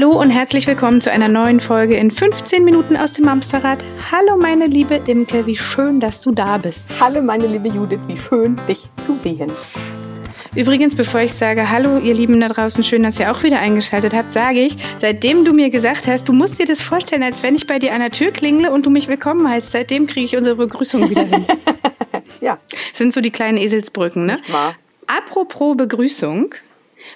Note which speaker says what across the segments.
Speaker 1: Hallo und herzlich willkommen zu einer neuen Folge in 15 Minuten aus dem Amsterrad. Hallo meine liebe Imke, wie schön, dass du da bist.
Speaker 2: Hallo meine liebe Judith, wie schön, dich zu sehen.
Speaker 1: Übrigens, bevor ich sage, hallo ihr Lieben da draußen, schön, dass ihr auch wieder eingeschaltet habt, sage ich, seitdem du mir gesagt hast, du musst dir das vorstellen, als wenn ich bei dir an der Tür klingle und du mich willkommen heißt, seitdem kriege ich unsere Begrüßung wieder hin.
Speaker 2: ja.
Speaker 1: Das sind so die kleinen Eselsbrücken, ne? Apropos Begrüßung.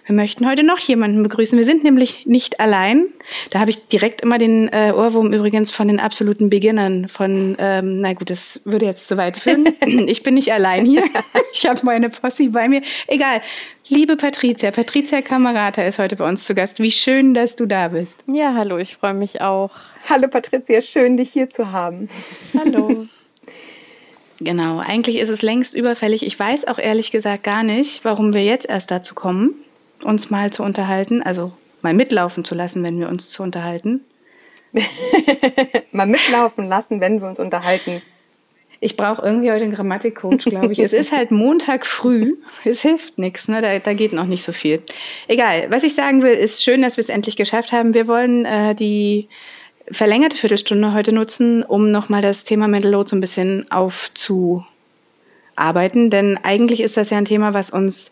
Speaker 1: Wir möchten heute noch jemanden begrüßen. Wir sind nämlich nicht allein. Da habe ich direkt immer den äh, Ohrwurm übrigens von den absoluten Beginnern. Von, ähm, na gut, das würde jetzt zu weit führen. ich bin nicht allein hier. Ich habe meine Posse bei mir. Egal. Liebe Patricia, Patricia Kamerata ist heute bei uns zu Gast. Wie schön, dass du da bist.
Speaker 3: Ja, hallo, ich freue mich auch.
Speaker 2: Hallo Patricia, schön dich hier zu haben.
Speaker 3: Hallo.
Speaker 1: Genau, eigentlich ist es längst überfällig. Ich weiß auch ehrlich gesagt gar nicht, warum wir jetzt erst dazu kommen, uns mal zu unterhalten, also mal mitlaufen zu lassen, wenn wir uns zu unterhalten.
Speaker 2: mal mitlaufen lassen, wenn wir uns unterhalten.
Speaker 1: Ich brauche irgendwie heute einen Grammatikcoach, glaube ich. es ist halt Montag früh. Es hilft nichts, ne? da, da geht noch nicht so viel. Egal, was ich sagen will, ist schön, dass wir es endlich geschafft haben. Wir wollen äh, die verlängerte Viertelstunde heute nutzen, um nochmal das Thema Mental Load so ein bisschen aufzuarbeiten. Denn eigentlich ist das ja ein Thema, was uns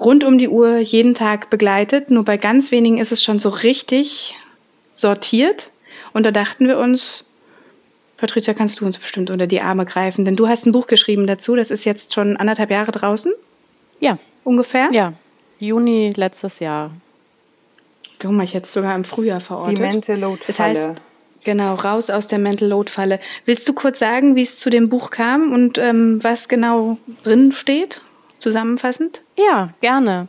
Speaker 1: rund um die Uhr jeden Tag begleitet. Nur bei ganz wenigen ist es schon so richtig sortiert. Und da dachten wir uns, Patricia, kannst du uns bestimmt unter die Arme greifen? Denn du hast ein Buch geschrieben dazu. Das ist jetzt schon anderthalb Jahre draußen.
Speaker 3: Ja.
Speaker 1: Ungefähr?
Speaker 3: Ja. Juni letztes Jahr.
Speaker 1: Guck mal, ich hätte es sogar im Frühjahr verortet.
Speaker 2: Die Mental Load Falle.
Speaker 1: Das heißt, genau, raus aus der Mental Load Falle. Willst du kurz sagen, wie es zu dem Buch kam und ähm, was genau drin steht, zusammenfassend?
Speaker 3: Ja, gerne.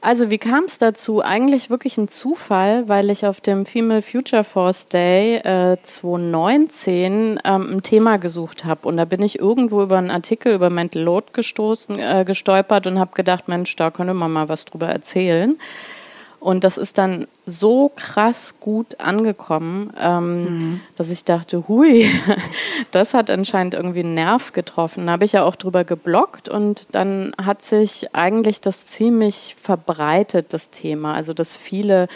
Speaker 3: Also wie kam es dazu? Eigentlich wirklich ein Zufall, weil ich auf dem Female Future Force Day äh, 2019 ähm, ein Thema gesucht habe. Und da bin ich irgendwo über einen Artikel über Mental Load gestoßen, äh, gestolpert und habe gedacht, Mensch, da könnte man mal was drüber erzählen. Und das ist dann so krass gut angekommen, ähm, mhm. dass ich dachte, hui, das hat anscheinend irgendwie einen Nerv getroffen. Da habe ich ja auch drüber geblockt und dann hat sich eigentlich das ziemlich verbreitet, das Thema. Also, dass viele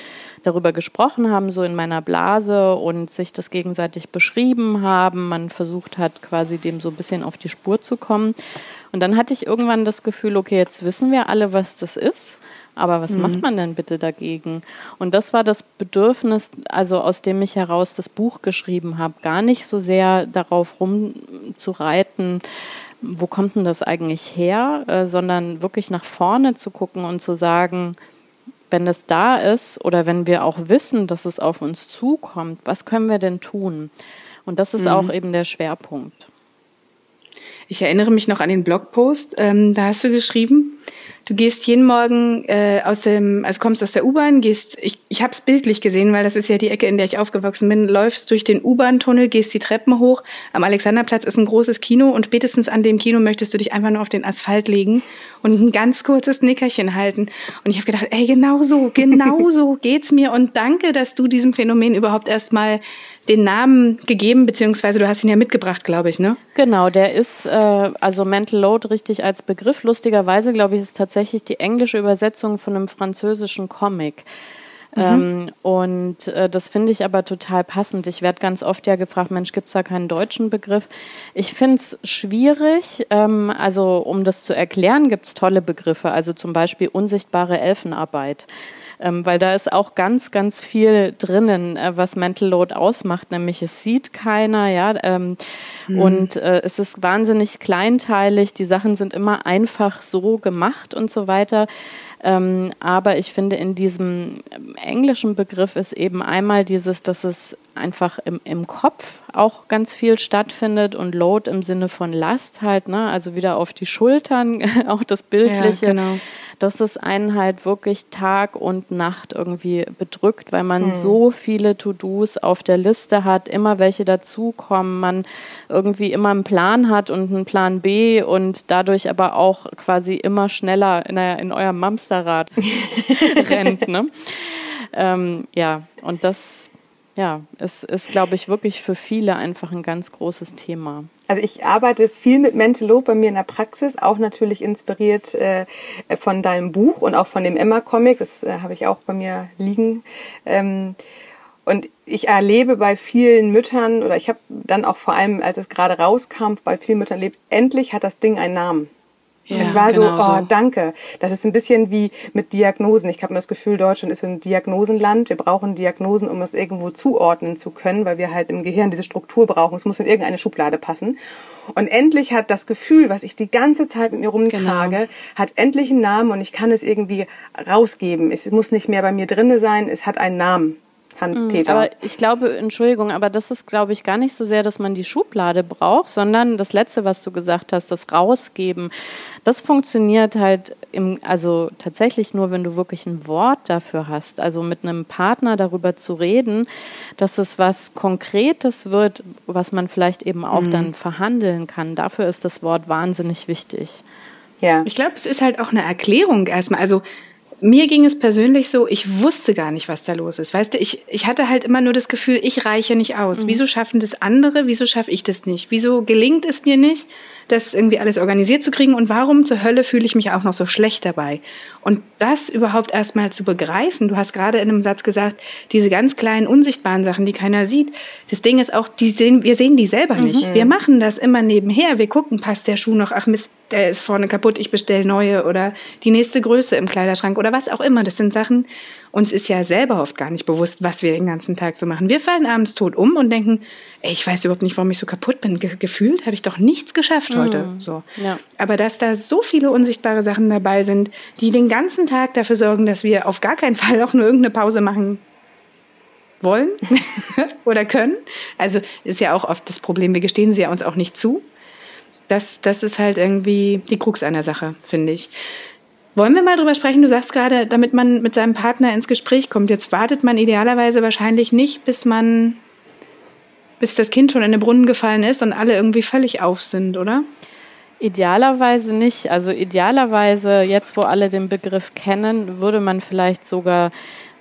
Speaker 3: darüber gesprochen haben, so in meiner Blase und sich das gegenseitig beschrieben haben. Man versucht hat, quasi dem so ein bisschen auf die Spur zu kommen. Und dann hatte ich irgendwann das Gefühl, okay, jetzt wissen wir alle, was das ist. Aber was mhm. macht man denn bitte dagegen? Und das war das Bedürfnis, also aus dem ich heraus das Buch geschrieben habe, gar nicht so sehr darauf rumzureiten, wo kommt denn das eigentlich her, äh, sondern wirklich nach vorne zu gucken und zu sagen, wenn das da ist oder wenn wir auch wissen, dass es auf uns zukommt, was können wir denn tun? Und das ist mhm. auch eben der Schwerpunkt.
Speaker 1: Ich erinnere mich noch an den Blogpost, ähm, da hast du geschrieben, Du gehst jeden Morgen äh, aus dem, also kommst aus der U-Bahn, gehst, ich, ich habe es bildlich gesehen, weil das ist ja die Ecke, in der ich aufgewachsen bin, läufst durch den U-Bahn-Tunnel, gehst die Treppen hoch. Am Alexanderplatz ist ein großes Kino und spätestens an dem Kino möchtest du dich einfach nur auf den Asphalt legen und ein ganz kurzes Nickerchen halten. Und ich habe gedacht, ey, genau so, genau so geht's mir und danke, dass du diesem Phänomen überhaupt erstmal den Namen gegeben, beziehungsweise du hast ihn ja mitgebracht, glaube ich, ne?
Speaker 3: Genau, der ist, äh, also Mental Load richtig als Begriff. Lustigerweise, glaube ich, ist tatsächlich die englische Übersetzung von einem französischen Comic. Mhm. Ähm, und äh, das finde ich aber total passend. Ich werde ganz oft ja gefragt, Mensch, gibt es da keinen deutschen Begriff? Ich finde es schwierig. Ähm, also um das zu erklären, gibt es tolle Begriffe. Also zum Beispiel unsichtbare Elfenarbeit ähm, weil da ist auch ganz, ganz viel drinnen, äh, was Mental Load ausmacht, nämlich es sieht keiner, ja, ähm, mhm. und äh, es ist wahnsinnig kleinteilig, die Sachen sind immer einfach so gemacht und so weiter. Ähm, aber ich finde, in diesem englischen Begriff ist eben einmal dieses, dass es einfach im, im Kopf auch ganz viel stattfindet und Load im Sinne von Last halt, ne? also wieder auf die Schultern, auch das Bildliche. Ja, genau dass es einen halt wirklich Tag und Nacht irgendwie bedrückt, weil man mhm. so viele To-Dos auf der Liste hat, immer welche dazukommen, man irgendwie immer einen Plan hat und einen Plan B und dadurch aber auch quasi immer schneller in, in eurem Mamsterrad rennt. Ne? Ähm, ja, und das ja, es ist, glaube ich, wirklich für viele einfach ein ganz großes Thema.
Speaker 2: Also ich arbeite viel mit Mental Load bei mir in der Praxis, auch natürlich inspiriert äh, von deinem Buch und auch von dem Emma-Comic, das äh, habe ich auch bei mir liegen. Ähm, und ich erlebe bei vielen Müttern, oder ich habe dann auch vor allem, als es gerade rauskam, bei vielen Müttern erlebt, endlich hat das Ding einen Namen. Ja, es war genau so, oh, so. danke. Das ist ein bisschen wie mit Diagnosen. Ich habe mir das Gefühl, Deutschland ist ein Diagnosenland. Wir brauchen Diagnosen, um es irgendwo zuordnen zu können, weil wir halt im Gehirn diese Struktur brauchen. Es muss in irgendeine Schublade passen. Und endlich hat das Gefühl, was ich die ganze Zeit mit mir rumtrage, genau. hat endlich einen Namen und ich kann es irgendwie rausgeben. Es muss nicht mehr bei mir drinne sein. Es hat einen Namen. Hans-Peter.
Speaker 3: Mm, aber ich glaube, Entschuldigung, aber das ist, glaube ich, gar nicht so sehr, dass man die Schublade braucht, sondern das Letzte, was du gesagt hast, das Rausgeben. Das funktioniert halt im, also tatsächlich nur, wenn du wirklich ein Wort dafür hast. Also mit einem Partner darüber zu reden, dass es was Konkretes wird, was man vielleicht eben auch mhm. dann verhandeln kann. Dafür ist das Wort wahnsinnig wichtig.
Speaker 1: Ja. Ich glaube, es ist halt auch eine Erklärung erstmal. Also mir ging es persönlich so, ich wusste gar nicht, was da los ist. Weißt du, ich, ich hatte halt immer nur das Gefühl, ich reiche nicht aus. Mhm. Wieso schaffen das andere? Wieso schaffe ich das nicht? Wieso gelingt es mir nicht? das irgendwie alles organisiert zu kriegen und warum zur Hölle fühle ich mich auch noch so schlecht dabei? Und das überhaupt erstmal zu begreifen, du hast gerade in einem Satz gesagt, diese ganz kleinen unsichtbaren Sachen, die keiner sieht, das Ding ist auch, die sehen, wir sehen die selber nicht. Mhm. Wir machen das immer nebenher, wir gucken, passt der Schuh noch, ach Mist, der ist vorne kaputt, ich bestelle neue oder die nächste Größe im Kleiderschrank oder was auch immer. Das sind Sachen, uns ist ja selber oft gar nicht bewusst, was wir den ganzen Tag so machen. Wir fallen abends tot um und denken, ey, ich weiß überhaupt nicht, warum ich so kaputt bin. Ge gefühlt habe ich doch nichts geschafft heute. Mm, so. Ja. Aber dass da so viele unsichtbare Sachen dabei sind, die den ganzen Tag dafür sorgen, dass wir auf gar keinen Fall auch nur irgendeine Pause machen wollen oder können. Also ist ja auch oft das Problem, wir gestehen sie ja uns auch nicht zu. Das, das ist halt irgendwie die Krux einer Sache, finde ich. Wollen wir mal drüber sprechen? Du sagst gerade, damit man mit seinem Partner ins Gespräch kommt. Jetzt wartet man idealerweise wahrscheinlich nicht, bis man, bis das Kind schon in den Brunnen gefallen ist und alle irgendwie völlig auf sind, oder?
Speaker 3: Idealerweise nicht. Also idealerweise, jetzt wo alle den Begriff kennen, würde man vielleicht sogar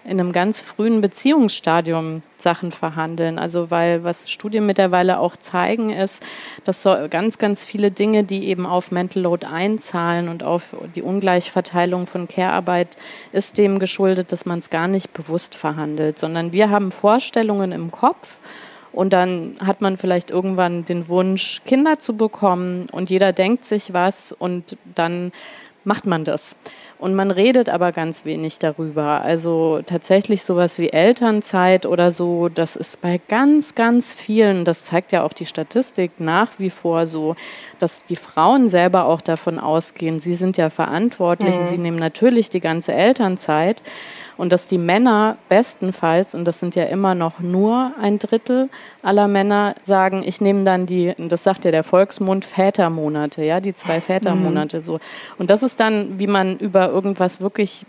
Speaker 3: in einem ganz frühen Beziehungsstadium Sachen verhandeln. Also weil was Studien mittlerweile auch zeigen ist, dass so ganz, ganz viele Dinge, die eben auf Mental Load einzahlen und auf die Ungleichverteilung von Care-Arbeit, ist dem geschuldet, dass man es gar nicht bewusst verhandelt, sondern wir haben Vorstellungen im Kopf und dann hat man vielleicht irgendwann den Wunsch, Kinder zu bekommen und jeder denkt sich was und dann macht man das. Und man redet aber ganz wenig darüber. Also tatsächlich sowas wie Elternzeit oder so, das ist bei ganz, ganz vielen, das zeigt ja auch die Statistik nach wie vor so, dass die Frauen selber auch davon ausgehen, sie sind ja verantwortlich, mhm. sie nehmen natürlich die ganze Elternzeit und dass die Männer bestenfalls, und das sind ja immer noch nur ein Drittel aller Männer, sagen, ich nehme dann die, das sagt ja der Volksmund, Vätermonate, ja, die zwei Vätermonate mhm. so. Und das ist dann, wie man über irgendwas wirklich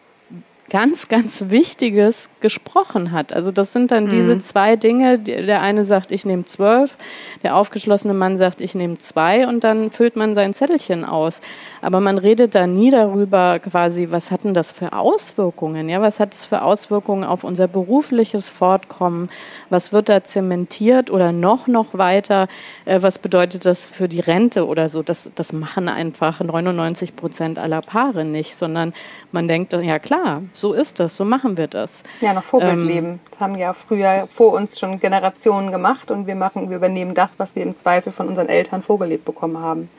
Speaker 3: ganz, ganz Wichtiges gesprochen hat. Also das sind dann mhm. diese zwei Dinge. Der eine sagt, ich nehme zwölf, der aufgeschlossene Mann sagt, ich nehme zwei und dann füllt man sein Zettelchen aus. Aber man redet da nie darüber quasi, was hat denn das für Auswirkungen? Ja, was hat das für Auswirkungen auf unser berufliches Fortkommen? Was wird da zementiert oder noch, noch weiter? Äh, was bedeutet das für die Rente oder so? Das, das machen einfach 99 Prozent aller Paare nicht, sondern man denkt, ja klar, so ist das, so machen wir das.
Speaker 2: Ja, nach Vorbildleben. Ähm, das haben ja früher vor uns schon Generationen gemacht und wir machen, wir übernehmen das, was wir im Zweifel von unseren Eltern vorgelebt bekommen haben.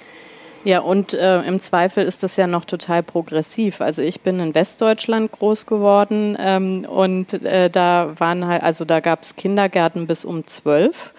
Speaker 3: Ja, und äh, im Zweifel ist das ja noch total progressiv. Also ich bin in Westdeutschland groß geworden ähm, und äh, da waren halt, also da gab es Kindergärten bis um zwölf.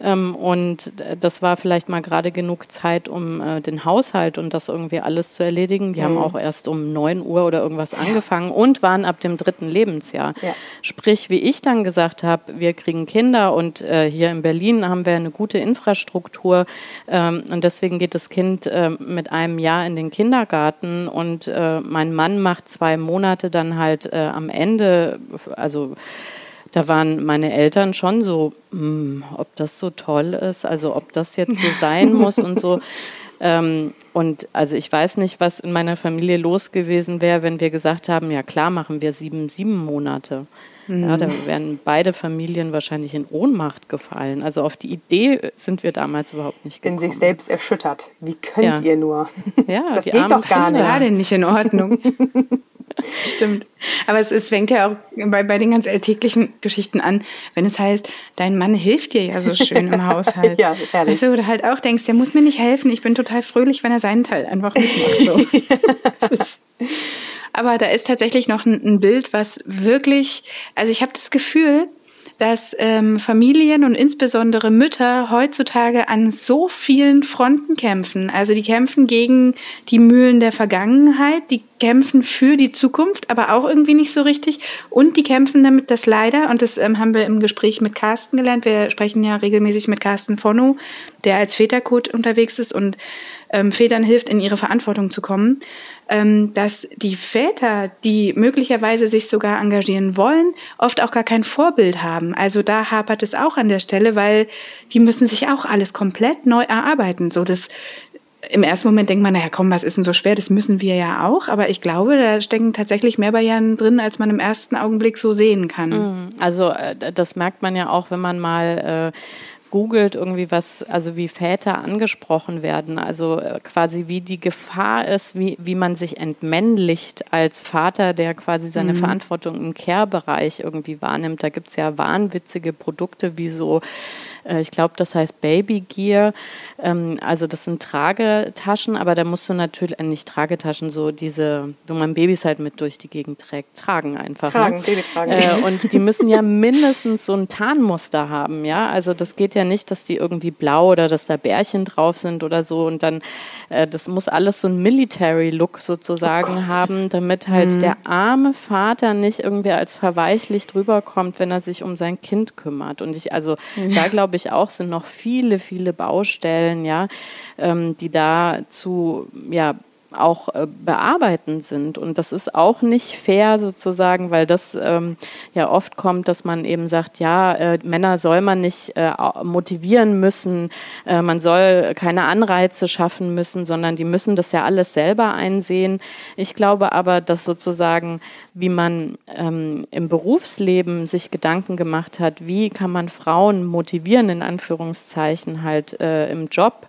Speaker 3: Ähm, und das war vielleicht mal gerade genug Zeit, um äh, den Haushalt und das irgendwie alles zu erledigen. Die mhm. haben auch erst um 9 Uhr oder irgendwas angefangen und waren ab dem dritten Lebensjahr. Ja. Sprich, wie ich dann gesagt habe, wir kriegen Kinder und äh, hier in Berlin haben wir eine gute Infrastruktur ähm, und deswegen geht das Kind äh, mit einem Jahr in den Kindergarten und mein Mann macht zwei Monate dann halt am Ende, also da waren meine Eltern schon so, hm, ob das so toll ist, also ob das jetzt so sein muss und so. Ähm, Und also ich weiß nicht, was in meiner Familie los gewesen wäre, wenn wir gesagt haben, ja klar, machen wir sieben, sieben Monate. Mhm. Ja, da wären beide Familien wahrscheinlich in Ohnmacht gefallen. Also auf die Idee sind wir damals überhaupt nicht gekommen.
Speaker 2: In sich selbst erschüttert. Wie könnt ja. ihr nur?
Speaker 3: Ja, das geht doch gar nicht.
Speaker 1: gerade nicht in Ordnung. Stimmt. Aber es, es fängt ja auch bei, bei den ganz alltäglichen Geschichten an, wenn es heißt, dein Mann hilft dir ja so schön im Haushalt. ja. Weißt du, oder halt auch denkst, der muss mir nicht helfen, ich bin total fröhlich, wenn er seinen Teil einfach mitmacht. So. Aber da ist tatsächlich noch ein, ein Bild, was wirklich, also ich habe das Gefühl, dass ähm, Familien und insbesondere Mütter heutzutage an so vielen Fronten kämpfen. Also die kämpfen gegen die Mühlen der Vergangenheit, die kämpfen für die Zukunft, aber auch irgendwie nicht so richtig. Und die kämpfen damit, dass leider, und das ähm, haben wir im Gespräch mit Carsten gelernt, wir sprechen ja regelmäßig mit Carsten Fonno, der als Vätercoach unterwegs ist und ähm, Vätern hilft, in ihre Verantwortung zu kommen, ähm, dass die Väter, die möglicherweise sich sogar engagieren wollen, oft auch gar kein Vorbild haben. Also da hapert es auch an der Stelle, weil die müssen sich auch alles komplett neu erarbeiten. So das im ersten Moment denkt man, naja, komm, was ist denn so schwer? Das müssen wir ja auch. Aber ich glaube, da stecken tatsächlich mehr Barrieren drin, als man im ersten Augenblick so sehen kann.
Speaker 3: Mhm. Also äh, das merkt man ja auch, wenn man mal äh, googelt irgendwie was, also wie Väter angesprochen werden, also äh, quasi wie die Gefahr ist, wie, wie man sich entmännlicht als Vater, der quasi seine mhm. Verantwortung im Care-Bereich irgendwie wahrnimmt. Da gibt es ja wahnwitzige Produkte wie so äh, ich glaube, das heißt Baby Gear. Ähm, also das sind Tragetaschen, aber da musst du natürlich, äh, nicht Tragetaschen, so diese, wo man Babys halt mit durch die Gegend trägt, tragen einfach.
Speaker 2: Ne? Tragen, ne? Babytragen. Äh,
Speaker 3: und die müssen ja mindestens so ein Tarnmuster haben, ja. Also das geht ja nicht, dass die irgendwie blau oder dass da Bärchen drauf sind oder so. Und dann, äh, das muss alles so ein Military-Look sozusagen oh haben, damit halt mhm. der arme Vater nicht irgendwie als verweichlicht rüberkommt, wenn er sich um sein Kind kümmert. Und ich, also mhm. da glaube ich auch, sind noch viele, viele Baustellen, ja, ähm, die da zu, ja, auch äh, bearbeiten sind. Und das ist auch nicht fair sozusagen, weil das ähm, ja oft kommt, dass man eben sagt, ja, äh, Männer soll man nicht äh, motivieren müssen, äh, man soll keine Anreize schaffen müssen, sondern die müssen das ja alles selber einsehen. Ich glaube aber, dass sozusagen, wie man ähm, im Berufsleben sich Gedanken gemacht hat, wie kann man Frauen motivieren, in Anführungszeichen halt äh, im Job,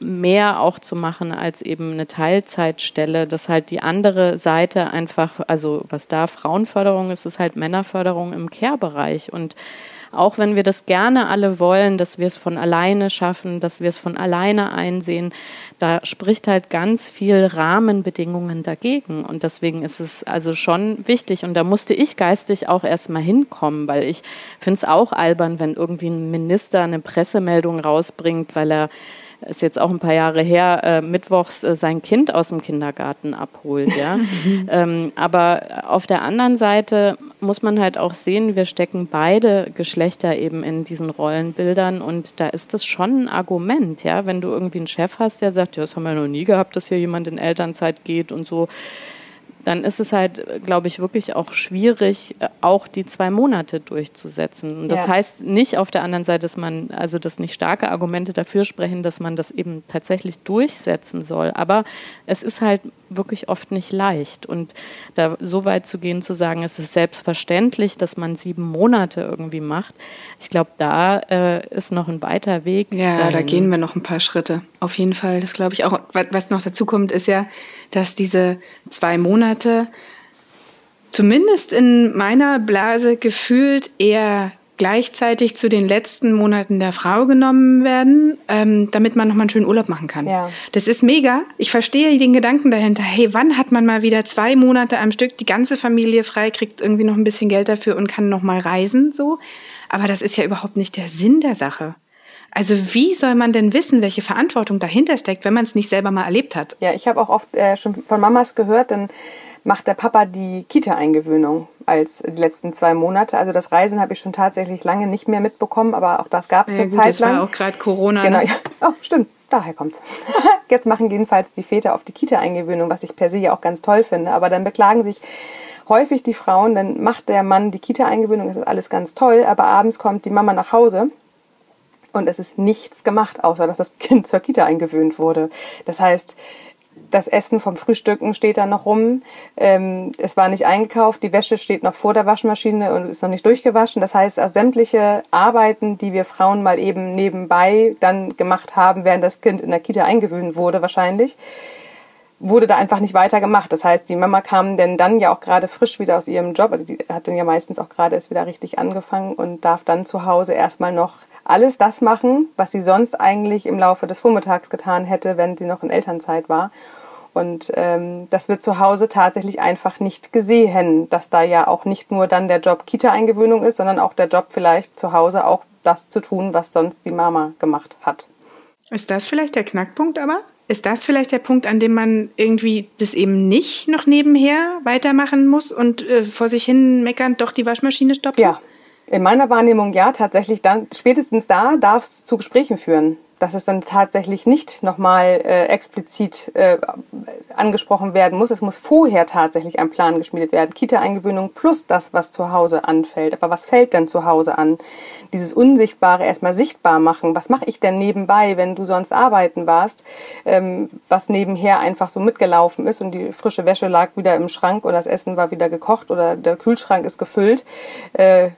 Speaker 3: mehr auch zu machen als eben eine Teilzeitstelle, dass halt die andere Seite einfach, also was da Frauenförderung ist, ist halt Männerförderung im Care-Bereich. Und auch wenn wir das gerne alle wollen, dass wir es von alleine schaffen, dass wir es von alleine einsehen, da spricht halt ganz viel Rahmenbedingungen dagegen. Und deswegen ist es also schon wichtig. Und da musste ich geistig auch erstmal hinkommen, weil ich finde es auch albern, wenn irgendwie ein Minister eine Pressemeldung rausbringt, weil er ist jetzt auch ein paar Jahre her, äh, mittwochs äh, sein Kind aus dem Kindergarten abholt. Ja? ähm, aber auf der anderen Seite muss man halt auch sehen, wir stecken beide Geschlechter eben in diesen Rollenbildern und da ist das schon ein Argument, ja, wenn du irgendwie einen Chef hast, der sagt, ja, das haben wir noch nie gehabt, dass hier jemand in Elternzeit geht und so dann ist es halt, glaube ich, wirklich auch schwierig, äh, auch die zwei Monate durchzusetzen. Und das ja. heißt nicht auf der anderen Seite, dass man, also dass nicht starke Argumente dafür sprechen, dass man das eben tatsächlich durchsetzen soll. Aber es ist halt wirklich oft nicht leicht. Und da so weit zu gehen, zu sagen, es ist selbstverständlich, dass man sieben Monate irgendwie macht, ich glaube, da äh, ist noch ein weiter Weg.
Speaker 1: Ja, dahin. da gehen wir noch ein paar Schritte. Auf jeden Fall, das glaube ich auch. Was noch dazu kommt, ist ja, dass diese zwei Monate zumindest in meiner Blase gefühlt eher gleichzeitig zu den letzten Monaten der Frau genommen werden, ähm, damit man nochmal einen schönen Urlaub machen kann. Ja. Das ist mega. Ich verstehe den Gedanken dahinter. Hey, wann hat man mal wieder zwei Monate am Stück die ganze Familie frei, kriegt irgendwie noch ein bisschen Geld dafür und kann nochmal reisen, so. Aber das ist ja überhaupt nicht der Sinn der Sache. Also wie soll man denn wissen, welche Verantwortung dahinter steckt, wenn man es nicht selber mal erlebt hat?
Speaker 2: Ja, ich habe auch oft äh, schon von Mamas gehört, dann macht der Papa die Kita-Eingewöhnung als die letzten zwei Monate. Also das Reisen habe ich schon tatsächlich lange nicht mehr mitbekommen, aber auch das gab es ja, eine gut, Zeit lang.
Speaker 1: Das war auch gerade Corona.
Speaker 2: Genau. Ne? Oh, stimmt. Daher kommt's. Jetzt machen jedenfalls die Väter auf die Kita-Eingewöhnung, was ich per se ja auch ganz toll finde. Aber dann beklagen sich häufig die Frauen, dann macht der Mann die Kita-Eingewöhnung, das ist alles ganz toll, aber abends kommt die Mama nach Hause Und es ist nichts gemacht, außer dass das Kind zur Kita eingewöhnt wurde. Das heißt, das Essen vom Frühstücken steht da noch rum. Ähm, es war nicht eingekauft, die Wäsche steht noch vor der Waschmaschine und ist noch nicht durchgewaschen. Das heißt, also sämtliche Arbeiten, die wir Frauen mal eben nebenbei dann gemacht haben, während das Kind in der Kita eingewöhnt wurde, wahrscheinlich, wurde da einfach nicht weiter gemacht. Das heißt, die Mama kam denn dann ja auch gerade frisch wieder aus ihrem Job, also die hat dann ja meistens auch gerade erst wieder richtig angefangen und darf dann zu Hause erstmal noch alles das machen, was sie sonst eigentlich im Laufe des Vormittags getan hätte, wenn sie noch in Elternzeit war. Und ähm, das wird zu Hause tatsächlich einfach nicht gesehen, dass da ja auch nicht nur dann der Job Kita-Eingewöhnung ist, sondern auch der Job vielleicht zu Hause auch das zu tun, was sonst die Mama gemacht hat.
Speaker 1: Ist das vielleicht der Knackpunkt aber? Ist das vielleicht der Punkt, an dem man irgendwie das eben nicht noch nebenher weitermachen muss und äh, vor sich hin meckernd doch die Waschmaschine stopfen?
Speaker 2: Ja, in meiner Wahrnehmung ja, tatsächlich dann, spätestens da darf es zu Gesprächen führen. Dass es dann tatsächlich nicht nochmal äh, explizit äh, angesprochen werden muss. Es muss vorher tatsächlich ein Plan geschmiedet werden. Kita-Eingewöhnung plus das, was zu Hause anfällt. Aber was fällt denn zu Hause an? Dieses Unsichtbare erstmal sichtbar machen. Was mache ich denn nebenbei, wenn du sonst arbeiten warst? Ähm, was nebenher einfach so mitgelaufen ist und die frische Wäsche lag wieder im Schrank oder das Essen war wieder gekocht oder der Kühlschrank ist gefüllt. Äh,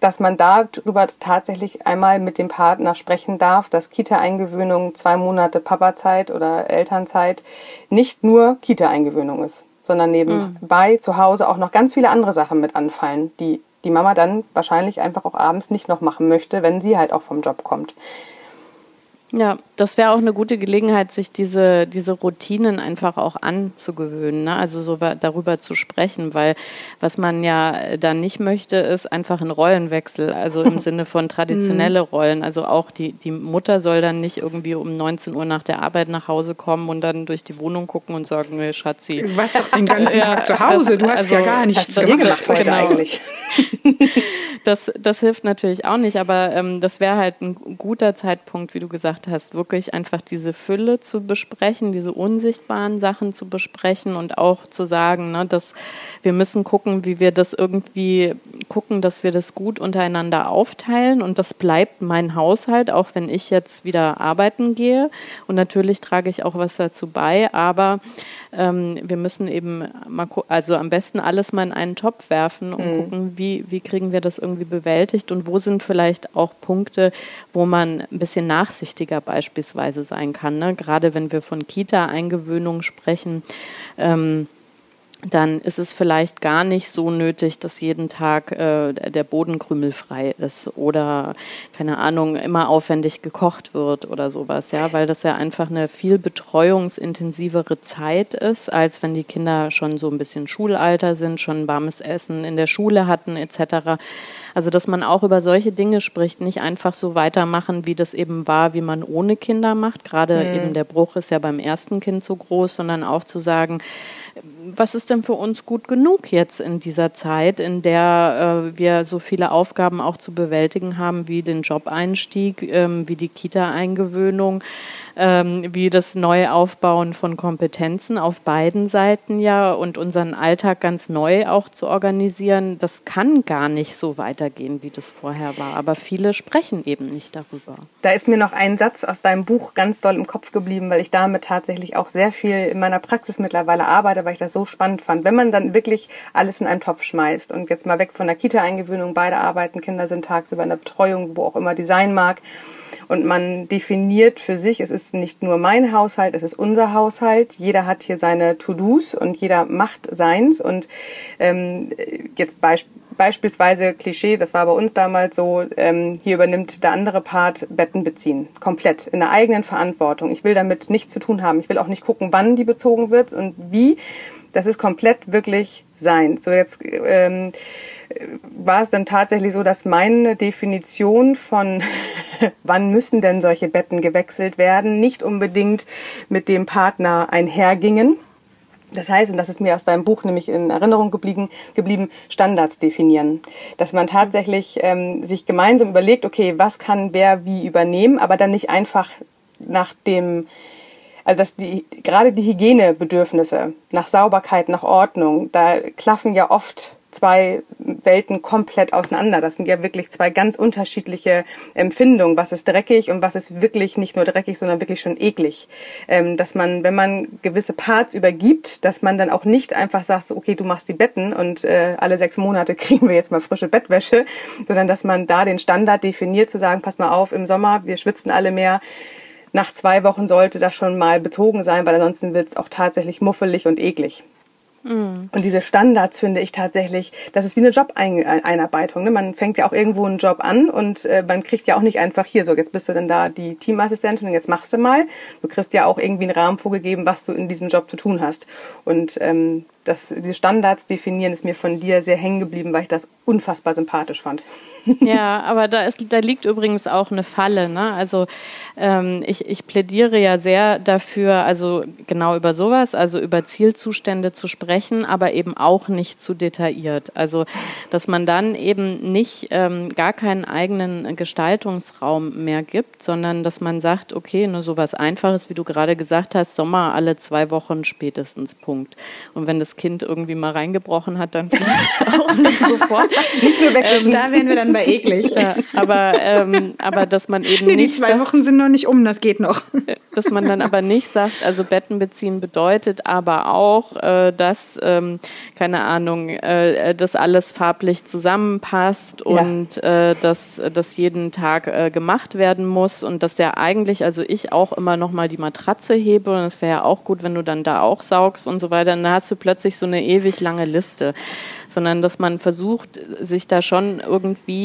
Speaker 2: dass man darüber tatsächlich einmal mit dem Partner sprechen darf, dass Kita-Eingewöhnung zwei Monate Papazeit oder Elternzeit nicht nur Kita-Eingewöhnung ist, sondern nebenbei mhm. zu Hause auch noch ganz viele andere Sachen mit anfallen, die die Mama dann wahrscheinlich einfach auch abends nicht noch machen möchte, wenn sie halt auch vom Job kommt.
Speaker 3: Ja, das wäre auch eine gute Gelegenheit, sich diese, diese Routinen einfach auch anzugewöhnen, ne? also so darüber zu sprechen, weil was man ja dann nicht möchte, ist einfach ein Rollenwechsel, also im Sinne von traditionelle mhm. Rollen. Also auch die, die Mutter soll dann nicht irgendwie um 19 Uhr nach der Arbeit nach Hause kommen und dann durch die Wohnung gucken und sagen, hey, Schatzi.
Speaker 1: Du warst doch den ganzen Tag zu Hause, das, du hast also, ja gar nichts gemacht heute genau. eigentlich.
Speaker 3: das, das hilft natürlich auch nicht, aber ähm, das wäre halt ein guter Zeitpunkt, wie du gesagt hast, wirklich einfach diese Fülle zu besprechen, diese unsichtbaren Sachen zu besprechen und auch zu sagen, ne, dass wir müssen gucken, wie wir das irgendwie gucken, dass wir das gut untereinander aufteilen. Und das bleibt mein Haushalt, auch wenn ich jetzt wieder arbeiten gehe. Und natürlich trage ich auch was dazu bei, aber ähm, wir müssen eben mal also am besten alles mal in einen Topf werfen und mhm. gucken, wie, wie kriegen wir das irgendwie bewältigt und wo sind vielleicht auch Punkte, wo man ein bisschen nachsichtiger beispielsweise sein kann. Ne? Gerade wenn wir von Kita-Eingewöhnung sprechen. Ähm, dann ist es vielleicht gar nicht so nötig, dass jeden Tag äh, der Boden krümelfrei ist oder keine Ahnung immer aufwendig gekocht wird oder sowas, ja, weil das ja einfach eine viel betreuungsintensivere Zeit ist, als wenn die Kinder schon so ein bisschen Schulalter sind, schon warmes Essen in der Schule hatten etc. Also dass man auch über solche Dinge spricht, nicht einfach so weitermachen, wie das eben war, wie man ohne Kinder macht. Gerade mhm. eben der Bruch ist ja beim ersten Kind so groß, sondern auch zu sagen, was ist denn für uns gut genug jetzt in dieser Zeit, in der äh, wir so viele Aufgaben auch zu bewältigen haben, wie den Jobeinstieg, ähm, wie die Kita-Eingewöhnung, ähm, wie das Neuaufbauen von Kompetenzen auf beiden Seiten ja und unseren Alltag ganz neu auch zu organisieren. Das kann gar nicht so weitergehen, wie das vorher war. Aber viele sprechen eben nicht darüber.
Speaker 2: Da ist mir noch ein Satz aus deinem Buch ganz doll im Kopf geblieben, weil ich damit tatsächlich auch sehr viel in meiner Praxis mittlerweile arbeite, weil ich das so spannend fand. Wenn man dann wirklich alles in einen Topf schmeißt und jetzt mal weg von der Kita-Eingewöhnung, beide arbeiten, Kinder sind tagsüber in der Betreuung, wo auch immer die sein mag und man definiert für sich, es ist nicht nur mein Haushalt, es ist unser Haushalt. Jeder hat hier seine To-Dos und jeder macht seins. Und ähm, jetzt beisp beispielsweise Klischee, das war bei uns damals so, ähm, hier übernimmt der andere Part Betten beziehen. Komplett. In der eigenen Verantwortung. Ich will damit nichts zu tun haben. Ich will auch nicht gucken, wann die bezogen wird und wie. Das ist komplett wirklich sein. So jetzt ähm, war es dann tatsächlich so, dass meine Definition von wann müssen denn solche Betten gewechselt werden, nicht unbedingt mit dem Partner einhergingen. Das heißt, und das ist mir aus deinem Buch nämlich in Erinnerung geblieben, geblieben Standards definieren. Dass man tatsächlich ähm, sich gemeinsam überlegt, okay, was kann wer wie übernehmen, aber dann nicht einfach nach dem, also dass die, gerade die Hygienebedürfnisse nach Sauberkeit, nach Ordnung, da klaffen ja oft zwei Welten komplett auseinander. Das sind ja wirklich zwei ganz unterschiedliche Empfindungen. Was ist dreckig und was ist wirklich nicht nur dreckig, sondern wirklich schon eklig. Ähm, dass man, wenn man gewisse Parts übergibt, dass man dann auch nicht einfach sagt, okay, du machst die Betten und äh, alle sechs Monate kriegen wir jetzt mal frische Bettwäsche, sondern dass man da den Standard definiert, zu sagen, pass mal auf, im Sommer, wir schwitzen alle mehr. Nach zwei Wochen sollte das schon mal bezogen sein, weil ansonsten wird es auch tatsächlich muffelig und eklig. Mhm. Und diese Standards finde ich tatsächlich, das ist wie eine Job-Einarbeitung. Ne? Man fängt ja auch irgendwo einen Job an und äh, man kriegt ja auch nicht einfach hier, so jetzt bist du dann da die Teamassistentin und jetzt machst du mal. Du kriegst ja auch irgendwie einen Rahmen vorgegeben, was du in diesem Job zu tun hast. Und ähm, das, diese Standards definieren ist mir von dir sehr hängen geblieben, weil ich das unfassbar sympathisch fand.
Speaker 3: Ja, aber da, ist, da liegt übrigens auch eine Falle. Ne? Also ähm, ich, ich plädiere ja sehr dafür, also genau über sowas, also über Zielzustände zu sprechen, aber eben auch nicht zu detailliert. Also dass man dann eben nicht ähm, gar keinen eigenen Gestaltungsraum mehr gibt, sondern dass man sagt, okay, nur sowas Einfaches, wie du gerade gesagt hast, Sommer alle zwei Wochen spätestens, Punkt. Und wenn das Kind irgendwie mal reingebrochen hat, dann vielleicht auch nicht sofort.
Speaker 1: nicht nur. Ähm, da wären wir dann bei eklig.
Speaker 3: Ja, aber, ähm, aber dass man eben nee,
Speaker 1: nicht. Die zwei sagt, Wochen sind noch nicht um, das geht noch.
Speaker 3: Dass man dann aber nicht sagt, also Betten beziehen bedeutet aber auch, äh, dass, ähm, keine Ahnung, äh, dass alles farblich zusammenpasst ja. und äh, dass das jeden Tag äh, gemacht werden muss und dass der eigentlich, also ich auch immer noch mal die Matratze hebe und es wäre ja auch gut, wenn du dann da auch saugst und so weiter. Dann hast du plötzlich so eine ewig lange Liste, sondern dass man versucht, sich da schon irgendwie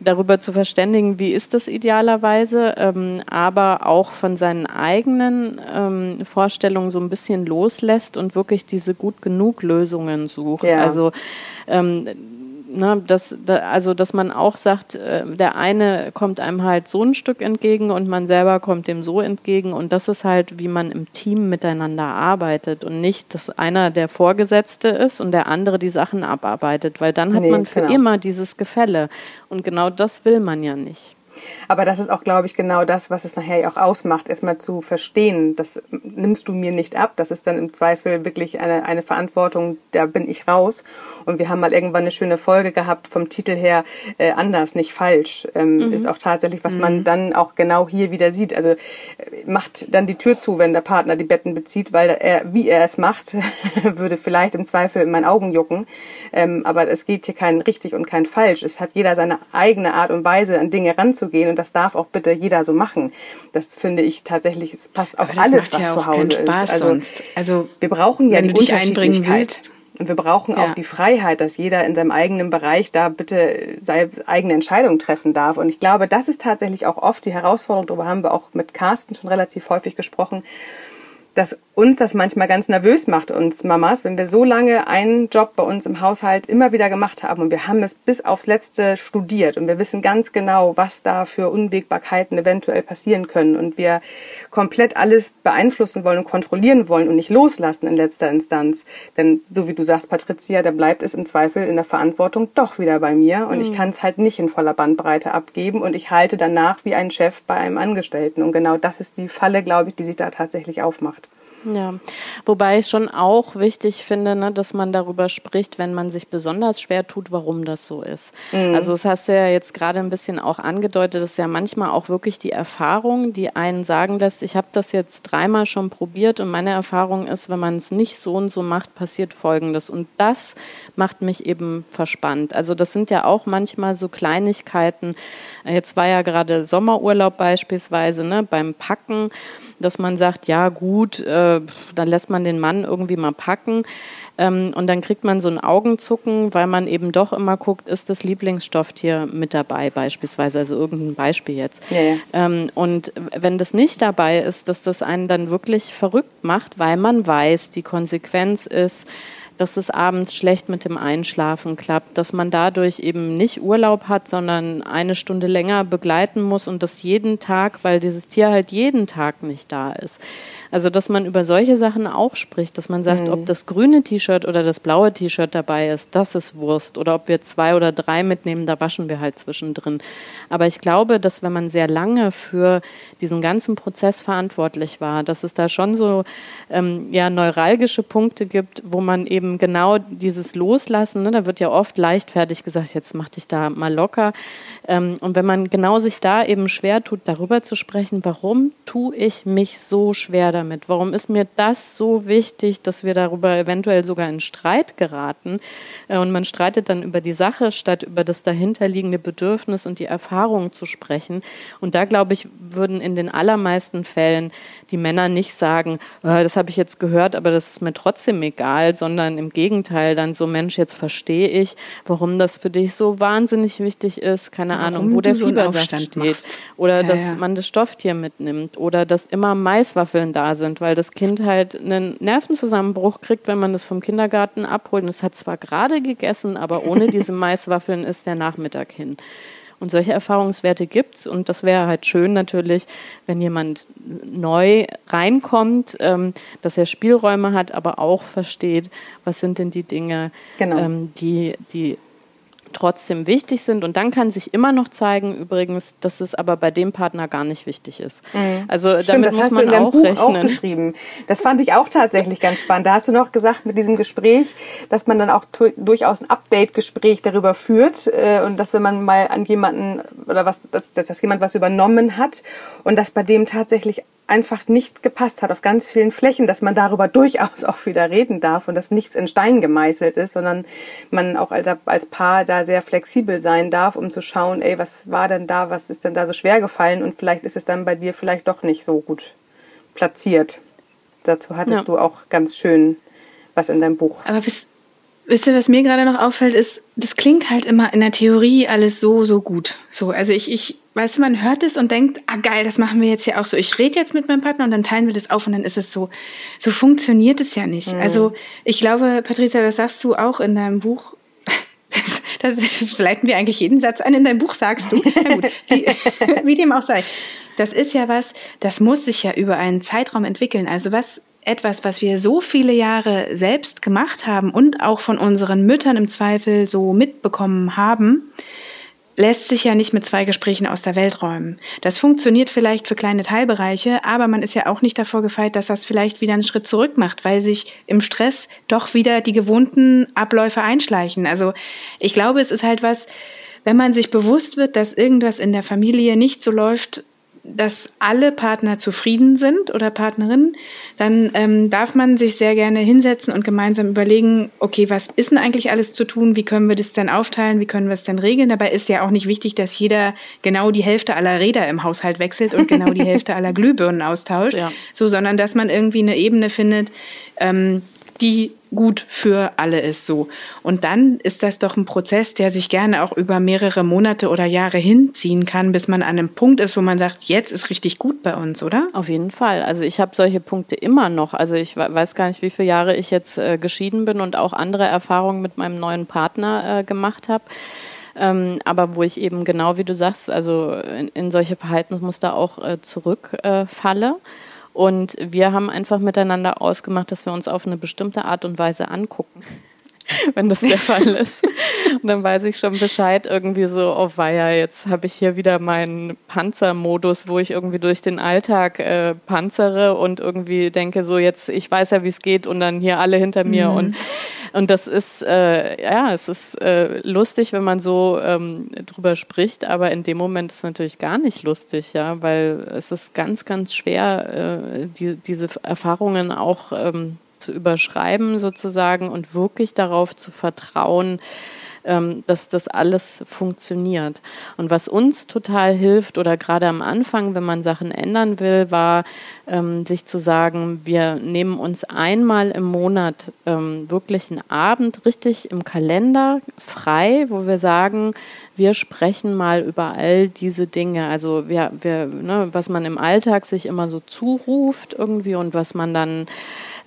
Speaker 3: darüber zu verständigen, wie ist das idealerweise, ähm, aber auch von seinen eigenen ähm, Vorstellungen so ein bisschen loslässt und wirklich diese gut genug Lösungen sucht. Ja. Also ähm, ne, dass, da, also dass man auch sagt, äh, der eine kommt einem halt so ein Stück entgegen und man selber kommt dem so entgegen und das ist halt, wie man im Team miteinander arbeitet und nicht, dass einer der Vorgesetzte ist und der andere die Sachen abarbeitet, weil dann hat nee, man für genau. immer dieses Gefälle und genau das will man ja nicht.
Speaker 2: Aber das ist auch, glaube ich, genau das, was es nachher ja auch ausmacht, erstmal zu verstehen, das nimmst du mir nicht ab. Das ist dann im Zweifel wirklich eine, eine Verantwortung, da bin ich raus. Und wir haben mal irgendwann eine schöne Folge gehabt vom Titel her, äh, anders, nicht falsch. Ähm, mhm. Ist auch tatsächlich, was mhm. man dann auch genau hier wieder sieht. Also äh, macht dann die Tür zu, wenn der Partner die Betten bezieht, weil er, wie er es macht, würde vielleicht im Zweifel in meinen Augen jucken. Ähm, aber es geht hier kein richtig und kein falsch. Es hat jeder seine eigene Art und Weise, an Dinge ranzugehen gehen und das darf auch bitte jeder so machen. Das finde ich tatsächlich, es passt auf alles, was ja zu Hause ist.
Speaker 1: Also, also
Speaker 2: wir brauchen ja die Unterschiedlichkeit. Und wir brauchen ja. auch die Freiheit, dass jeder in seinem eigenen Bereich da bitte seine eigene Entscheidung treffen darf. Und ich glaube, das ist tatsächlich auch oft die Herausforderung. Darüber haben wir auch mit Carsten schon relativ häufig gesprochen dass uns das manchmal ganz nervös macht, uns Mamas, wenn wir so lange einen Job bei uns im Haushalt immer wieder gemacht haben und wir haben es bis aufs Letzte studiert und wir wissen ganz genau, was da für Unwägbarkeiten eventuell passieren können und wir komplett alles beeinflussen wollen und kontrollieren wollen und nicht loslassen in letzter Instanz. Denn so wie du sagst, Patricia, da bleibt es im Zweifel in der Verantwortung doch wieder bei mir und mhm. ich kann es halt nicht in voller Bandbreite abgeben und ich halte danach wie ein Chef bei einem Angestellten und genau das ist die Falle, glaube ich, die sich da tatsächlich aufmacht.
Speaker 3: Ja, wobei ich schon auch wichtig finde, ne, dass man darüber spricht, wenn man sich besonders schwer tut, warum das so ist. Mhm. Also das hast du ja jetzt gerade ein bisschen auch angedeutet, das ist ja manchmal auch wirklich die Erfahrung, die einen sagen lässt, ich habe das jetzt dreimal schon probiert und meine Erfahrung ist, wenn man es nicht so und so macht, passiert Folgendes. Und das macht mich eben verspannt. Also das sind ja auch manchmal so Kleinigkeiten. Jetzt war ja gerade Sommerurlaub beispielsweise, ne, beim Packen dass man sagt, ja gut, äh, dann lässt man den Mann irgendwie mal packen. Ähm, und dann kriegt man so ein Augenzucken, weil man eben doch immer guckt, ist das Lieblingsstofftier mit dabei beispielsweise, also irgendein Beispiel jetzt. Ja, ja. Ähm, und wenn das nicht dabei ist, dass das einen dann wirklich verrückt macht, weil man weiß, die Konsequenz ist, dass es abends schlecht mit dem Einschlafen klappt, dass man dadurch eben nicht Urlaub hat, sondern eine Stunde länger begleiten muss und das jeden Tag, weil dieses Tier halt jeden Tag nicht da ist. Also, dass man über solche Sachen auch spricht, dass man sagt, mhm. ob das grüne T-Shirt oder das blaue T-Shirt dabei ist, das ist Wurst. Oder ob wir zwei oder drei mitnehmen, da waschen wir halt zwischendrin. Aber ich glaube, dass wenn man sehr lange für diesen ganzen Prozess verantwortlich war, dass es da schon so ähm, ja, neuralgische Punkte gibt, wo man eben eben genau dieses Loslassen, ne, da wird ja oft leichtfertig gesagt, jetzt mach dich da mal locker. Ähm, und wenn man genau sich da eben schwer tut, darüber zu sprechen, warum tue ich mich so schwer damit? Warum ist mir das so wichtig, dass wir darüber eventuell sogar in Streit geraten? Äh, und man streitet dann über die Sache, statt über das dahinterliegende Bedürfnis und die Erfahrung zu sprechen. Und da, glaube ich, würden in den allermeisten Fällen die Männer nicht sagen, äh, das habe ich jetzt gehört, aber das ist mir trotzdem egal, sondern im Gegenteil dann so, Mensch, jetzt verstehe ich, warum das für dich so wahnsinnig wichtig ist, keine Ahnung, wo der Fiebersaft so steht. Machst. Oder ja, dass ja. man das Stofftier mitnimmt oder dass immer Maiswaffeln da sind, weil das Kind halt einen Nervenzusammenbruch kriegt, wenn man das vom Kindergarten abholt. Und es hat zwar gerade gegessen, aber ohne diese Maiswaffeln ist der Nachmittag hin. Und solche Erfahrungswerte gibt es. Und das wäre halt schön natürlich, wenn jemand neu reinkommt, ähm, dass er Spielräume hat, aber auch versteht, was sind denn die Dinge, genau. ähm, die, die trotzdem wichtig sind. Und dann kann sich immer noch zeigen, übrigens, dass es aber bei dem Partner gar nicht wichtig ist.
Speaker 2: Mhm. Also Stimmt, damit das muss hast man du in deinem auch Buch rechnen. auch geschrieben. Das fand ich auch tatsächlich ganz spannend. Da hast du noch gesagt mit diesem Gespräch, dass man dann auch durchaus ein Update-Gespräch darüber führt äh, und dass wenn man mal an jemanden oder was, dass, dass jemand was übernommen hat und dass bei dem tatsächlich einfach nicht gepasst hat auf ganz vielen Flächen, dass man darüber durchaus auch wieder reden darf und dass nichts in Stein gemeißelt ist, sondern man auch als Paar da sehr flexibel sein darf, um zu schauen, ey, was war denn da, was ist denn da so schwer gefallen und vielleicht ist es dann bei dir vielleicht doch nicht so gut platziert. Dazu hattest ja. du auch ganz schön was in deinem Buch.
Speaker 1: Aber wisst, wisst ihr, was mir gerade noch auffällt, ist, das klingt halt immer in der Theorie alles so, so gut. So, also ich, ich weißt du, man hört es und denkt, ah geil, das machen wir jetzt ja auch so. Ich rede jetzt mit meinem Partner und dann teilen wir das auf und dann ist es so. So funktioniert es ja nicht. Mhm. Also ich glaube, Patricia, das sagst du auch in deinem Buch. Das, das leiten wir eigentlich jeden Satz ein. In deinem Buch sagst du, na gut, wie, wie dem auch sei. Das ist ja was, das muss sich ja über einen Zeitraum entwickeln. Also was etwas, was wir so viele Jahre selbst gemacht haben und auch von unseren Müttern im Zweifel so mitbekommen haben, lässt sich ja nicht mit zwei Gesprächen aus der Welt räumen. Das funktioniert vielleicht für kleine Teilbereiche, aber man ist ja auch nicht davor gefeit, dass das vielleicht wieder einen Schritt zurück macht, weil sich im Stress doch wieder die gewohnten Abläufe einschleichen. Also ich glaube, es ist halt was, wenn man sich bewusst wird, dass irgendwas in der Familie nicht so läuft, dass alle Partner zufrieden sind oder Partnerinnen, dann ähm, darf man sich sehr gerne hinsetzen und gemeinsam überlegen, okay, was ist denn eigentlich alles zu tun? Wie können wir das denn aufteilen? Wie können wir es denn regeln? Dabei ist ja auch nicht wichtig, dass jeder genau die Hälfte aller Räder im Haushalt wechselt und genau die Hälfte aller Glühbirnen austauscht, ja. so, sondern dass man irgendwie eine Ebene findet, ähm, die gut für alle ist so. Und dann ist das doch ein Prozess, der sich gerne auch über mehrere Monate oder Jahre hinziehen kann, bis man an einem Punkt ist, wo man sagt, jetzt ist richtig gut bei uns, oder?
Speaker 3: Auf jeden Fall. Also ich habe solche Punkte immer noch. Also ich weiß gar nicht, wie viele Jahre ich jetzt äh, geschieden bin und auch andere Erfahrungen mit meinem neuen Partner äh, gemacht habe. Ähm, aber wo ich eben genau wie du sagst, also in, in solche Verhaltensmuster auch äh, zurückfalle. Und wir haben einfach miteinander ausgemacht, dass wir uns auf eine bestimmte Art und Weise angucken. wenn das der Fall ist. Und dann weiß ich schon Bescheid, irgendwie so, oh weia, jetzt habe ich hier wieder meinen Panzermodus, wo ich irgendwie durch den Alltag äh, panzere und irgendwie denke, so jetzt, ich weiß ja, wie es geht und dann hier alle hinter mir. Mhm. Und, und das ist, äh, ja, es ist äh, lustig, wenn man so ähm, drüber spricht, aber in dem Moment ist es natürlich gar nicht lustig, ja, weil es ist ganz, ganz schwer, äh, die, diese Erfahrungen auch ähm, zu überschreiben sozusagen und wirklich darauf zu vertrauen, ähm, dass das alles funktioniert. Und was uns total hilft oder gerade am Anfang, wenn man Sachen ändern will, war ähm, sich zu sagen, wir nehmen uns einmal im Monat ähm, wirklich einen Abend richtig im Kalender frei, wo wir sagen, wir sprechen mal über all diese Dinge. Also wir, wir, ne, was man im Alltag sich immer so zuruft irgendwie und was man dann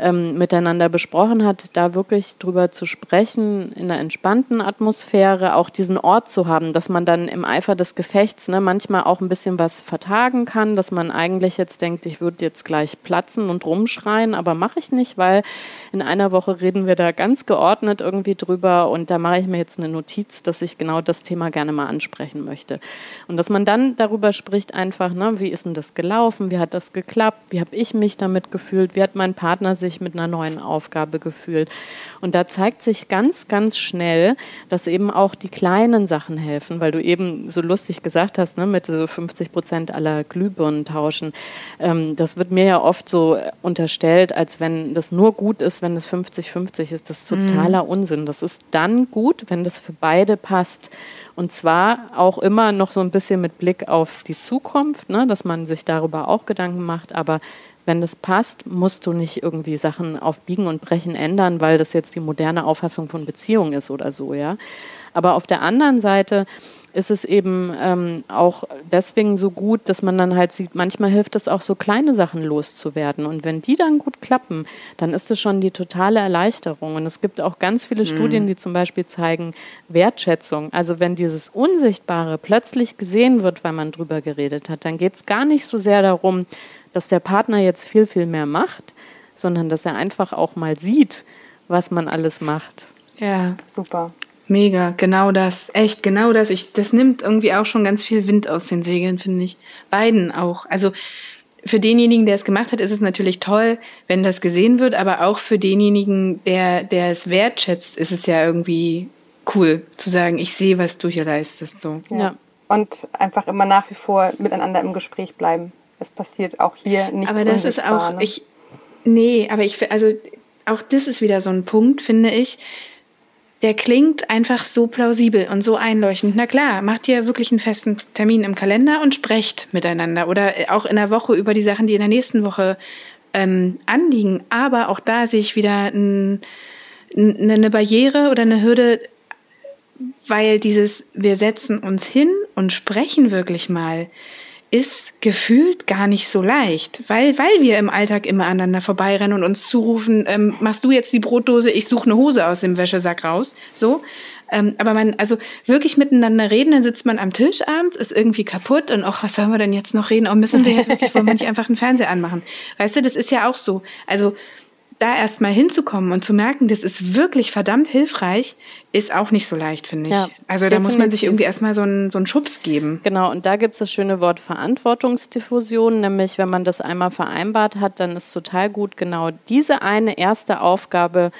Speaker 3: ähm, miteinander besprochen hat, da wirklich drüber zu sprechen, in einer entspannten Atmosphäre, auch diesen Ort zu haben, dass man dann im Eifer des Gefechts ne, manchmal auch ein bisschen was vertagen kann, dass man eigentlich jetzt denkt, ich würde jetzt gleich platzen und rumschreien, aber mache ich nicht, weil in einer Woche reden wir da ganz geordnet irgendwie drüber und da mache ich mir jetzt eine Notiz, dass ich genau das Thema gerne mal ansprechen möchte. Und dass man dann darüber spricht, einfach, ne, wie ist denn das gelaufen, wie hat das geklappt, wie habe ich mich damit gefühlt, wie hat mein Partner sich sich mit einer neuen Aufgabe gefühlt. Und da zeigt sich ganz, ganz schnell, dass eben auch die kleinen Sachen helfen, weil du eben so lustig gesagt hast, ne, mit so 50 Prozent aller Glühbirnen tauschen. Ähm, das wird mir ja oft so unterstellt, als wenn das nur gut ist, wenn es 50-50 ist. Das ist totaler mhm. Unsinn. Das ist dann gut, wenn das für beide passt. Und zwar auch immer noch so ein bisschen mit Blick auf die Zukunft, ne, dass man sich darüber auch Gedanken macht. Aber wenn das passt, musst du nicht irgendwie Sachen auf Biegen und Brechen ändern, weil das jetzt die moderne Auffassung von Beziehung ist oder so, ja. Aber auf der anderen Seite ist es eben ähm, auch deswegen so gut, dass man dann halt sieht, manchmal hilft es auch so kleine Sachen loszuwerden. Und wenn die dann gut klappen, dann ist es schon die totale Erleichterung. Und es gibt auch ganz viele mhm. Studien, die zum Beispiel zeigen, Wertschätzung. Also wenn dieses Unsichtbare plötzlich gesehen wird, weil man drüber geredet hat, dann geht es gar nicht so sehr darum, dass der Partner jetzt viel, viel mehr macht, sondern dass er einfach auch mal sieht, was man alles macht.
Speaker 1: Ja, super. Mega, genau das. Echt, genau das. Ich, das nimmt irgendwie auch schon ganz viel Wind aus den Segeln, finde ich. Beiden auch. Also für denjenigen, der es gemacht hat, ist es natürlich toll, wenn das gesehen wird, aber auch für denjenigen, der, der es wertschätzt, ist es ja irgendwie cool zu sagen, ich sehe, was du hier leistest. So.
Speaker 2: Ja. ja. Und einfach immer nach wie vor miteinander im Gespräch bleiben. Es passiert auch hier nicht.
Speaker 1: Aber das ist auch, ne? ich, nee, aber ich, also auch das ist wieder so ein Punkt, finde ich der klingt einfach so plausibel und so einleuchtend. Na klar, macht ihr wirklich einen festen Termin im Kalender und sprecht miteinander oder auch in der Woche über die Sachen, die in der nächsten Woche ähm, anliegen. Aber auch da sehe ich wieder ein, eine Barriere oder eine Hürde, weil dieses, wir setzen uns hin und sprechen wirklich mal ist gefühlt gar nicht so leicht, weil, weil wir im Alltag immer aneinander vorbeirennen und uns zurufen, ähm, machst du jetzt die Brotdose, ich suche eine Hose aus dem Wäschesack raus, so. Ähm, aber man, also wirklich miteinander reden, dann sitzt man am Tisch abends, ist irgendwie kaputt und auch, was sollen wir denn jetzt noch reden? Oh, müssen wir jetzt wirklich, wollen wir nicht einfach einen Fernseher anmachen? Weißt du, das ist ja auch so. Also, da erstmal hinzukommen und zu merken, das ist wirklich verdammt hilfreich, ist auch nicht so leicht, finde ich. Ja, also da definitiv. muss man sich irgendwie erstmal so einen, so einen Schubs geben.
Speaker 3: Genau, und da gibt es das schöne Wort Verantwortungsdiffusion, nämlich wenn man das einmal vereinbart hat, dann ist total gut, genau diese eine erste Aufgabe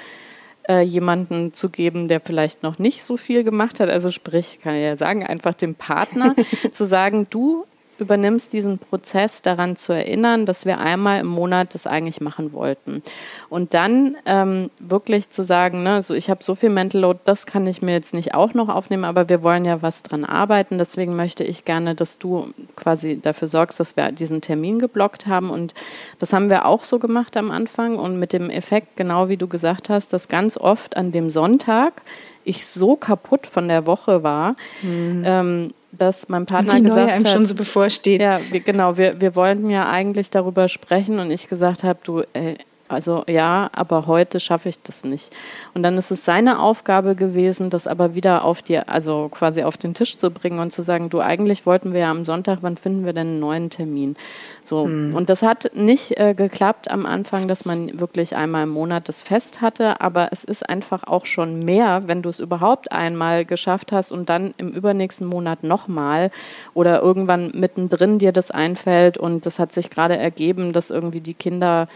Speaker 3: äh, jemanden zu geben, der vielleicht noch nicht so viel gemacht hat. Also sprich, kann ich ja sagen, einfach dem Partner zu sagen, du übernimmst diesen Prozess, daran zu erinnern, dass wir einmal im Monat das eigentlich machen wollten. Und dann ähm, wirklich zu sagen, ne, so ich habe so viel Mental Load, das kann ich mir jetzt nicht auch noch aufnehmen, aber wir wollen ja was dran arbeiten. Deswegen möchte ich gerne, dass du quasi dafür sorgst, dass wir diesen Termin geblockt haben. Und das haben wir auch so gemacht am Anfang und mit dem Effekt, genau wie du gesagt hast, dass ganz oft an dem Sonntag ich so kaputt von der Woche war, mhm. ähm, dass mein Partner die gesagt
Speaker 1: hat, schon so bevorsteht.
Speaker 3: Ja, wir, genau, wir, wir wollten ja eigentlich darüber sprechen und ich gesagt habe, du, ey, also ja, aber heute schaffe ich das nicht. Und dann ist es seine Aufgabe gewesen, das aber wieder auf die, also quasi auf den Tisch zu bringen und zu sagen, du, eigentlich wollten wir ja am Sonntag, wann finden wir denn einen neuen Termin? So. Mhm. Und das hat nicht äh, geklappt am Anfang, dass man wirklich einmal im Monat das Fest hatte, aber es ist einfach auch schon mehr, wenn du es überhaupt einmal geschafft hast und dann im übernächsten Monat nochmal oder irgendwann mittendrin dir das einfällt und das hat sich gerade ergeben, dass irgendwie die Kinder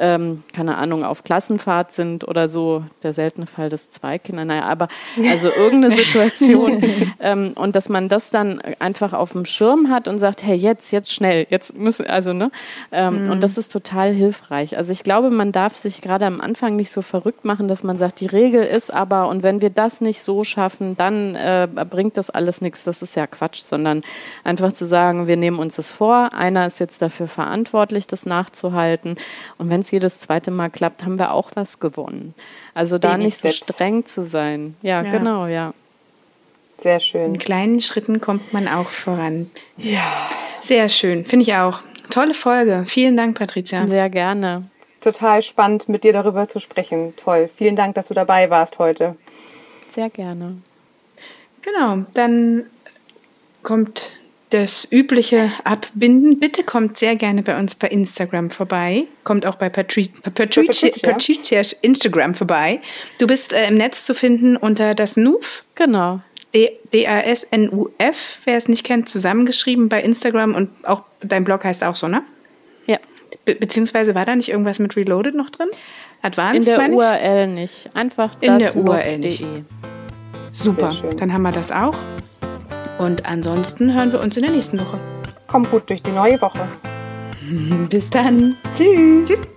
Speaker 3: ähm, keine Ahnung, auf Klassenfahrt sind oder so, der seltene Fall, dass zwei Kinder, naja, aber also irgendeine Situation ähm, und dass man das dann einfach auf dem Schirm hat und sagt, hey, jetzt, jetzt schnell, jetzt müssen, also, ne, ähm, mhm. und das ist total hilfreich. Also ich glaube, man darf sich gerade am Anfang nicht so verrückt machen, dass man sagt, die Regel ist aber, und wenn wir das nicht so schaffen, dann äh, bringt das alles nichts, das ist ja Quatsch, sondern einfach zu sagen, wir nehmen uns das vor, einer ist jetzt dafür verantwortlich, das nachzuhalten. Und wenn es jedes zweite Mal klappt, haben wir auch was gewonnen. Also da Baby nicht so streng zu sein. Ja, ja, genau, ja.
Speaker 2: Sehr schön.
Speaker 1: In kleinen Schritten kommt man auch voran. Ja. Sehr schön, finde ich auch. Tolle Folge. Vielen Dank, Patricia.
Speaker 3: Sehr gerne.
Speaker 2: Total spannend, mit dir darüber zu sprechen. Toll. Vielen Dank, dass du dabei warst heute.
Speaker 3: Sehr gerne.
Speaker 1: Genau, dann kommt das übliche Abbinden. Bitte kommt sehr gerne bei uns bei Instagram vorbei. Kommt auch bei Patri Patricia, Patricia. Patricias Instagram vorbei. Du bist äh, im Netz zu finden unter das NUF.
Speaker 3: Genau.
Speaker 1: D-A-S-N-U-F, wer es nicht kennt, zusammengeschrieben bei Instagram und auch dein Blog heißt auch so, ne?
Speaker 3: Ja.
Speaker 1: Be beziehungsweise war da nicht irgendwas mit Reloaded noch drin?
Speaker 3: Advanced, In der URL nicht. Einfach In das der URL nicht.
Speaker 1: Super, dann haben wir das auch. Und ansonsten hören wir uns in der nächsten Woche.
Speaker 2: Komm gut durch die neue Woche.
Speaker 1: Bis dann.
Speaker 2: Tschüss. Tschüss.